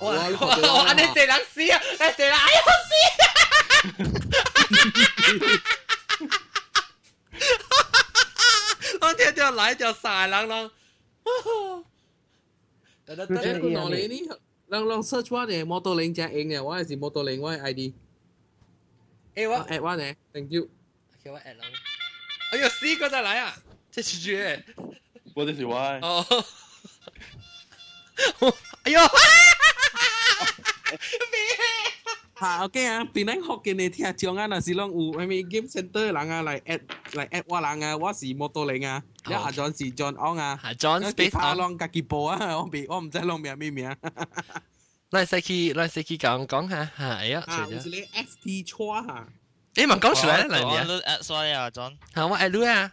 哇哇，你这人死啊！你这人哎呀死！我 听到来条晒人人。诶，个罗你呢？让让 search 我嘅摩托零正型嘅，我系是摩托零我嘅 ID。诶我 at 我呢，thank you。叫我 at 人。哎呦，四个再来啊！ 这是绝。我就是我。哦。哎呦！吓，OK 啊，边啲学嘅你听讲啊，那是啷有咩 game center 人啊嚟 at 嚟 at 我人啊，我是摩托零啊，一阿 John 是 John On 啊，阿 John Space On，啷家己报啊，我别我唔知啷名咩名。来细去来细去讲讲下吓，哎呀，啊，就是你 FT 错吓。诶，问讲出来啦，你啊？at 衰啊，John。吓，我 at 你啊。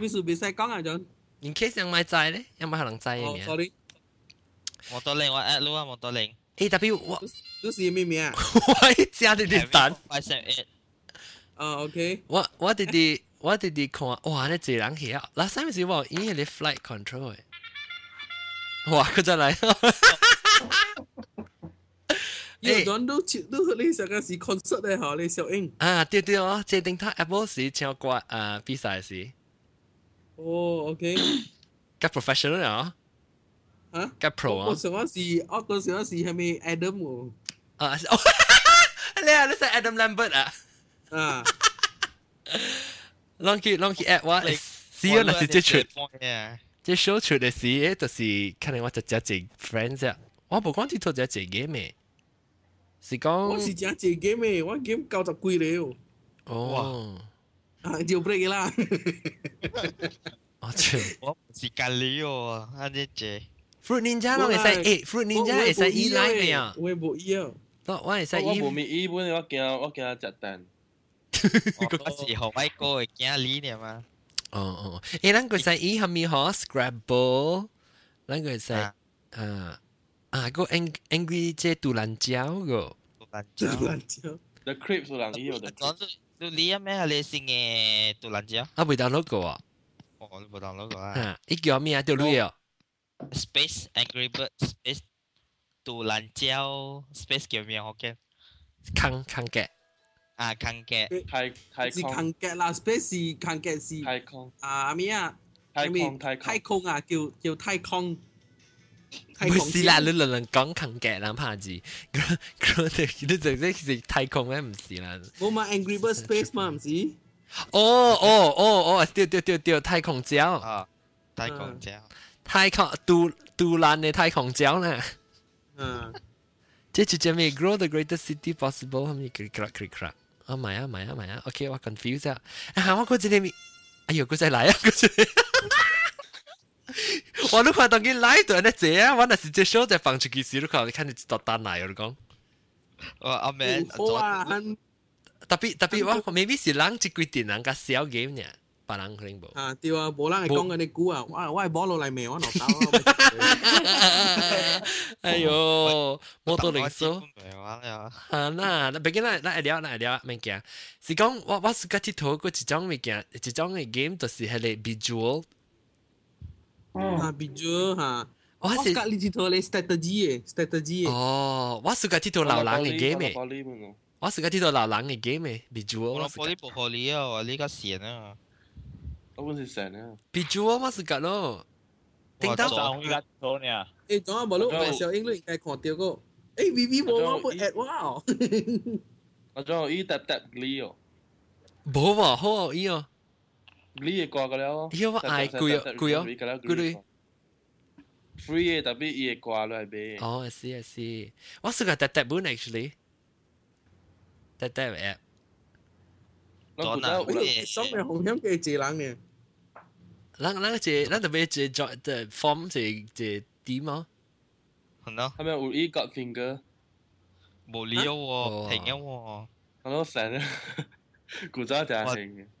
为什么使讲啊，John？ In case 有买债咧，有冇可能债嘅名？Sorry。摩托零我 at 你啊，摩托零。A W 我都是咩名啊？我一家弟弟蛋。 Five seven eight。哦，OK。我我弟弟我弟弟看，哇！你一人去啊！last time 是我因为你 flight control 诶，哇！佢再嚟。有人都都你上个是 concert 咧，嗬，你小英。啊，对对哦，即系顶他 Apple 时唱歌啊比赛时。 Oh, okay. Các professional hả? Hả? Các pro hả? Ủa, sửa gì? Ủa, con sửa gì hay Adam hả? Ờ, à, oh. Lea, nó là Adam Lambert à? À. Long kỳ, long kỳ ad what? See you là sự chơi chuột. Chơi show chuột là gì? Đó là khả năng tôi friends à. Tôi không chỉ chơi game ấy. Là chơi game ấy, tôi game cao tập rồi. Oh. 啊，就 break 啦。我操！我是咖喱哦，啊呢只。 Fruit Ninja 咯，会使诶，Fruit Ninja 会使依赖嘅呀。我冇依啊。我我会使依。我冇咪依本，我惊我惊食蛋。我是学外国嘅惊你呢嘛。哦哦，诶，咱个使依系咪可 Scrabble？咱个使啊啊个 Angry 即系杜兰胶个。杜兰胶。杜兰胶。 The Crips 杜兰胶。 讲到到你啊咩系你先嘅杜兰胶？啊，未 download 过啊？哦，你冇 download 过啊？啊，依叫咩啊？条女啊？ Space Angry Bird Space 杜兰胶 Space 叫咩好嘅？坑坑嘅。啊，坑嘅。太太是坑嘅啦，Space 是坑嘅是。太空。啊咩啊？太空太太空啊，叫叫太空。 唔是啦，你轮轮讲坑嘅啦，怕字。佢哋你直接是太空咧，唔是啦。我嘛 Angry Bird Space 嘛，唔是。哦哦哦哦，对对对对，太空胶。啊，太空胶。太空杜杜兰嘅太空胶啦。嗯。即系做咩 grow the greatest city possible？系咪 click click click click？啊，唔系啊，唔系啊，唔系啊。OK，我 confuse 啊。啊，我嗰只你，哎呦，嗰只嚟啊，嗰只。 我都看到佢来对咧这啊，我那是只手在放出去时，都看你看你到单来，我讲。我阿妹，特别特别我 maybe 是人一几点人个小 game 呢，别人可能冇。啊，对啊，冇人系讲紧你估啊，我我系摸落嚟未，我攞刀。哎呦，摩托零数。啊，那那毕竟那那聊那聊物件，是讲我我是个佚佗个一种物件，一种嘅 game 就是系你 visual。 Hmm. Ha bijou ha. Wah, oh, suka li tito le strategy eh, strategy eh. Oh, wah suka tito lao lang ni game eh. Wah suka tito lao lang ni game eh, bijou. Wah suka tito lao lang ni game eh, bijou. Wah suka tito lao lang Ông sẽ sẵn à. Bị chúa mà sự cả lo. Tính tao. Ông gắt thôi nè. Ê, đó là bảo lúc mà sao anh luyện cái khó tiêu cô. Ê, vì vì bố mà bố ẹt wow. Nó cho ý tạp tạp lý ồ. Bố mà hô ý ồ. 哦。 Lee 挂个了。依我爱贵哦，贵哦，贵对。 free 嘅，特别伊会挂落嚟俾。哦，I see I see。我是个搭搭本 actually。搭搭 app。咗嗱，爽嘅红险嘅谢人呢？咱咱这咱特别这 join 的 form 这这点哦。系咯。系咪有依个 finger？冇理由喎，停嘅喎。我都成啊，古早就系停嘅。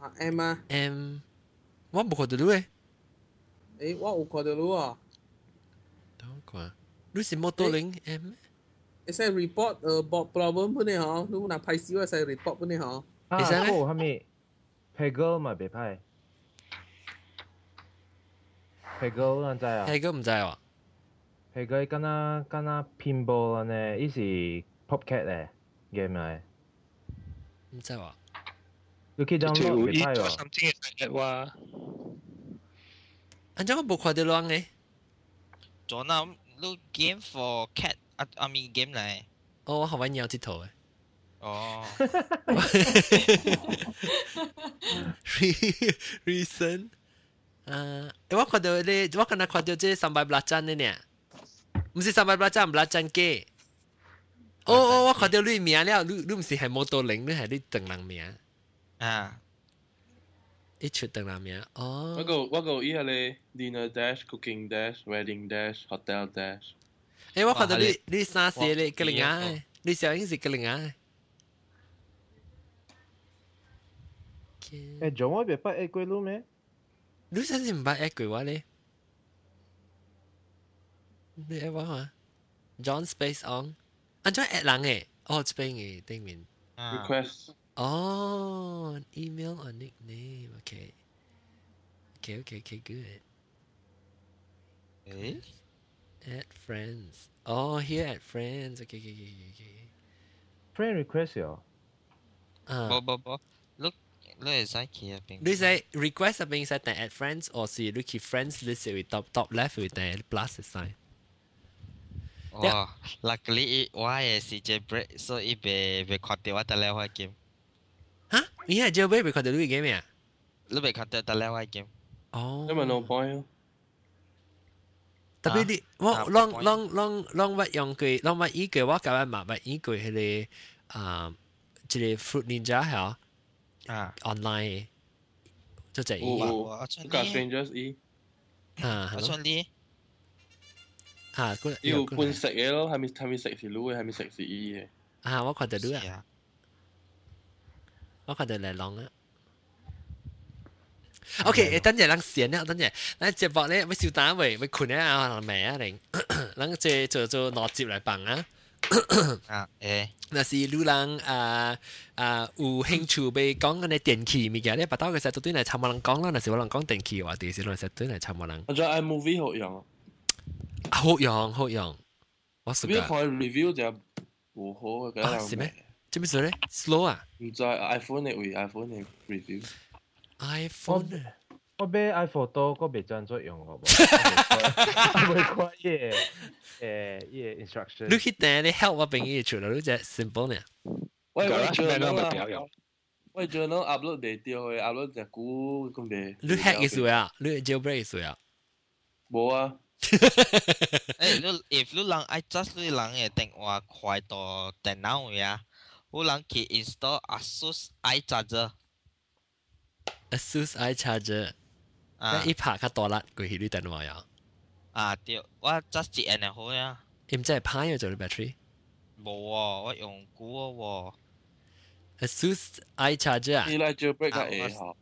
啊，M 啊，M，我冇看到你。诶、欸，我有看到你啊。等我啊，你是 modeling、欸、M？你使 report 呃，bot problem 不呢？嗬，你冇拿拍摄，我使 report 不呢？嗬。你使咩？后面 Pegel 嘛，别拍。Pegel 唔在啊。Pegel 唔在啊。Pegel 跟啊跟啊 pinball 呢，一是 popcat 咧，game 咧。唔在喎。你可以 download 别歹喎。 something like that 话。安怎我冇看到人嘅？做那你 game for cat 啊啊咪 game 嚟。哦，我学玩鸟只头嘅。哦。reason 啊，我看到你，我刚才看到这三百八针的呢，唔是三百八针，八针机。哦哦，我看到你名了，你你唔是系摩托零，你系你邓人名。 啊。一出邓人名，哦。我个我个依下咧，dinner dash、cooking dash、wedding dash、hotel dash。诶，我看到你你三写你个零啊，你小英是个零啊。诶，仲我别八一鬼路咩？你真是唔捌一句话咧？你系话嘛？John Space On，安怎 at 人诶？哦，这边嘅对面。 request。 Oh, an email or nickname. Okay. Okay, okay, okay, good. Okay. At friends. Oh, here at friends. Okay, okay, okay, okay. Friend request よ。อ่า uh. Bo, bo, bo. Look, look at Zai here. Ping. ด้วยใจ request เป็นสายแต่ add friends or see look at friends listed with top top left the plus sign Oh, luckily it why is CJ break so it be be what the water level game. 吓？你系 jailbreak 被确掉你 game 啊？你被确掉得了开 game。哦。因为 no point。特别你我 long long long long 乜用句 long 乜依句我教人麻乜依句系你啊，即系 fruit ninja 系啊，online 就系依。我个 strangers 依。啊，我想你。啊，要半食嘅咯，系咪系咪食是卤嘅，系咪食是依嘅？啊，我觉得卤啊， 我觉得嚟浪啊。OK，等阵人先啦，等阵，咱节目咧要小单位，要困啊，人咩啊，定，咱即做做逻辑来办啊。啊，诶，那是路人啊啊有兴趣要讲嗰啲电器物件咧，把刀嘅时候对嚟参冇人讲啦，那是我人讲电器话题时，那时对嚟参冇人。我觉得 iMovie 好用。好用好用，我试过。看 review 就唔好嘅。啊，是咩？ 做咩事咧？slow 啊？唔知 iPhone 嘅为 iPhone 嘅 review。 iPhone 我买 iPhone 多，我未真作用好冇？我未看嘢诶嘢 instruction。你去订你 help 我俾嘢出嚟，你只 simple 呢？我我 journal 我 journal upload 地掉去 upload 只股咁嘅。你 hack 嘅时候啊？你 jailbreak 嘅时候啊？冇啊。诶，你 if 你人爱 just 你人嘅电话快到电脑嘅 啊，有人去 install ASUS iCharger。 ASUS iCharger，啊，一拍较大粒，佢去你电话呀。啊，对，我 just 一按就好呀。你唔知系派咗做你 battery？冇喎，我用古喎。 ASUS iCharger 啊？你嚟 jailbreak 系 A 嗬？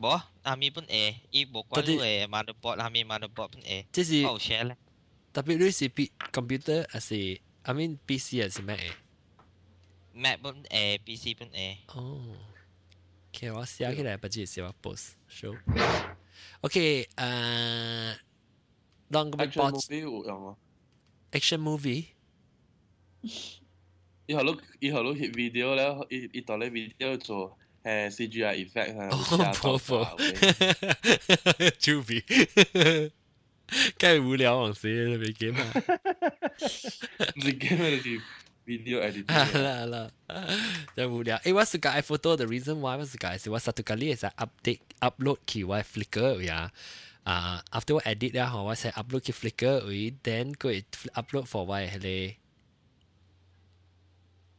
冇，阿咪本 A，伊冇关于诶 motherboard，阿咪 motherboard 本 A。即是。好 share 咧。特别你是 B computer 还是？I mean PC 还是 Mac Mac 本 A，PC 本 A。哦。OK，我写起来不记是我 post show。OK，诶，当个 action movie 有用啊？action movie。以后碌以后碌 hit video 咧，一一度咧 video 做诶 CGI effect 啊。哦，婆婆。猪皮。梗系无聊往死都未 game 啊！唔系 game 啊，系 video editing. Alah, alah. Jangan mudah. Eh, what's the guy? The reason why was the guy is satu kali is I update, upload ki why Flickr, yeah. Uh, after what edit dah, huh, what's upload ki Flickr, we then go it upload for why, hele.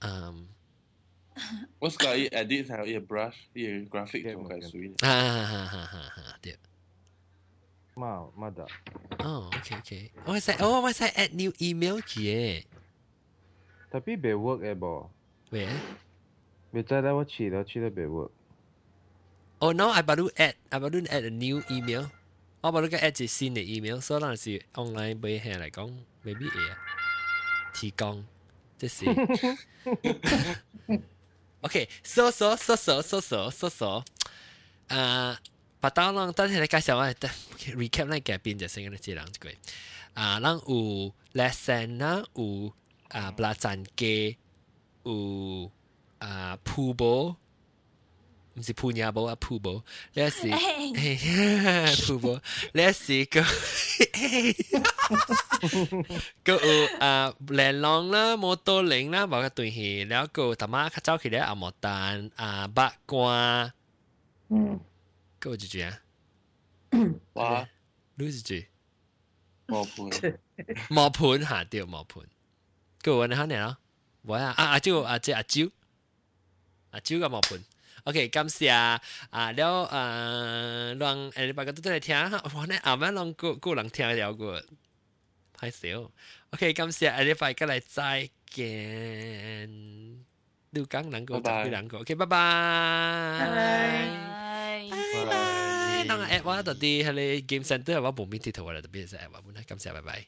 Um, What's got it edit ha? how your brush your graphic to guys sweet. Ha ha ha ha ha. ha, ha ma ma da. Oh okay okay. Oh is oh what's add new email ki? Tapi 未 work 嘅噃。咩？未知咧，我试咗试咗未 work。 Oh no, I baru add, I baru add a new email. 我冇呢个 at 住新嘅 email，所以嗰阵时 online 俾系嚟讲未必嘢提供，即是 OK，so so so so so so so so，诶，把刀浪，等下你介绍我，recap 咧嘅变就先嘅字两句，啊，咱有 lesson 啦，有 อาปลาจันเกอูอ่าพูโบมันสิพูญาโบอะพูโบแล้วสิพูโบแล้วสิก็ก็อูอ่าแลนลองละโมโตเล็งละบอกกับตัวเฮแล้วก็ธรมะข้าเจ้าคือได้อะมอตานอ่าบักวาอืมก็จะเจียว่ารู้สิจีหมอผูนหมอผูนหาเดียวหมอผูน 盘cơ vấn hắn này đó vậy à à à chú à即阿蕉阿蕉个毛盘。OK，感谢啊！了啊，让诶你大家都嚟听下，哇！你啱啱让个个人听了个，太少。OK，感谢诶你大家嚟再见。六港两个，十几两个。OK，拜拜。拜拜。拜拜。当 app 我到啲喺你 game center 我冇面贴图我哋特别系 app 我，感谢，拜拜。